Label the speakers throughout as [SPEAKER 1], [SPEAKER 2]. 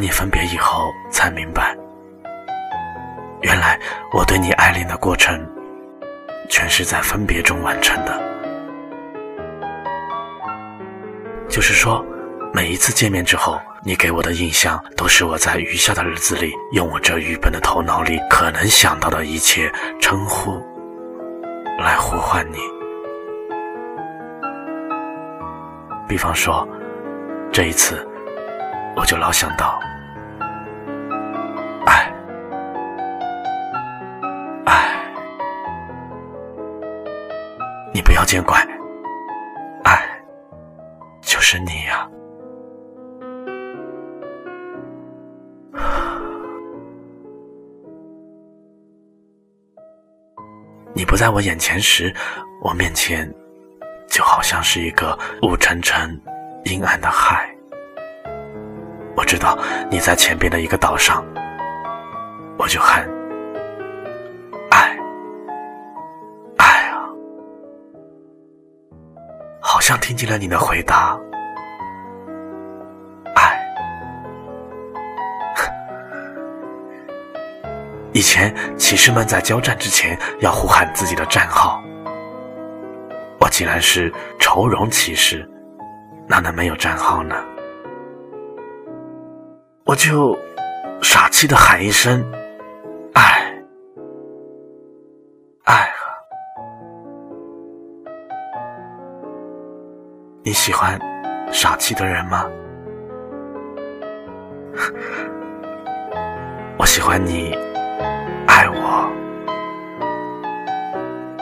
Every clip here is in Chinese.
[SPEAKER 1] 你分别以后，才明白，原来我对你爱恋的过程，全是在分别中完成的。就是说，每一次见面之后，你给我的印象，都是我在余下的日子里，用我这愚笨的头脑里可能想到的一切称呼，来呼唤你。比方说，这一次，我就老想到，要见怪，爱，就是你呀。你不在我眼前时，我面前。就好像是一个雾沉沉、阴暗的海。我知道你在前边的一个岛上，我就喊好像听见了你的回答，爱。以前骑士们在交战之前要呼喊自己的战号。我既然是愁容骑士，哪能没有战号呢？我就傻气的喊一声“你喜欢傻气的人吗？我喜欢你爱我，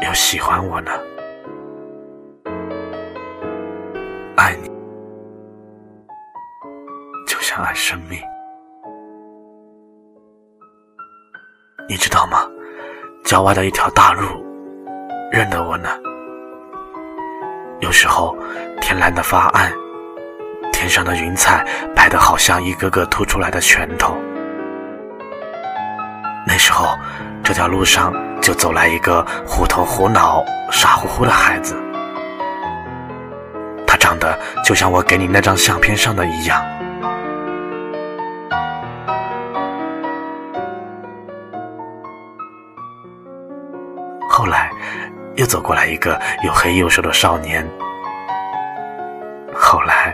[SPEAKER 1] 又喜欢我呢。爱你，就像爱生命。你知道吗？郊外的一条大路，认得我呢。有时候天蓝的发暗，天上的云彩白的好像一个个凸出来的拳头。那时候，这条路上就走来一个虎头虎脑、傻乎乎的孩子。他长得就像我给你那张相片上的一样。又走过来一个又黑又瘦的少年。后来，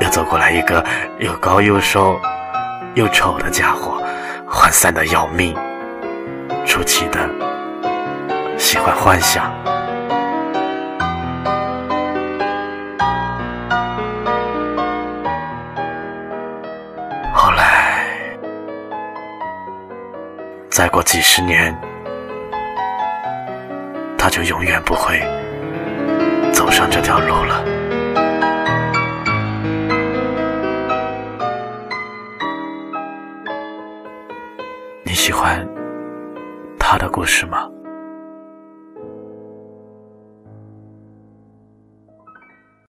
[SPEAKER 1] 又走过来一个又高又瘦又丑的家伙，涣散的要命，出奇的喜欢幻想。后来再过几十年，他就永远不会走上这条路了。你喜欢他的故事吗？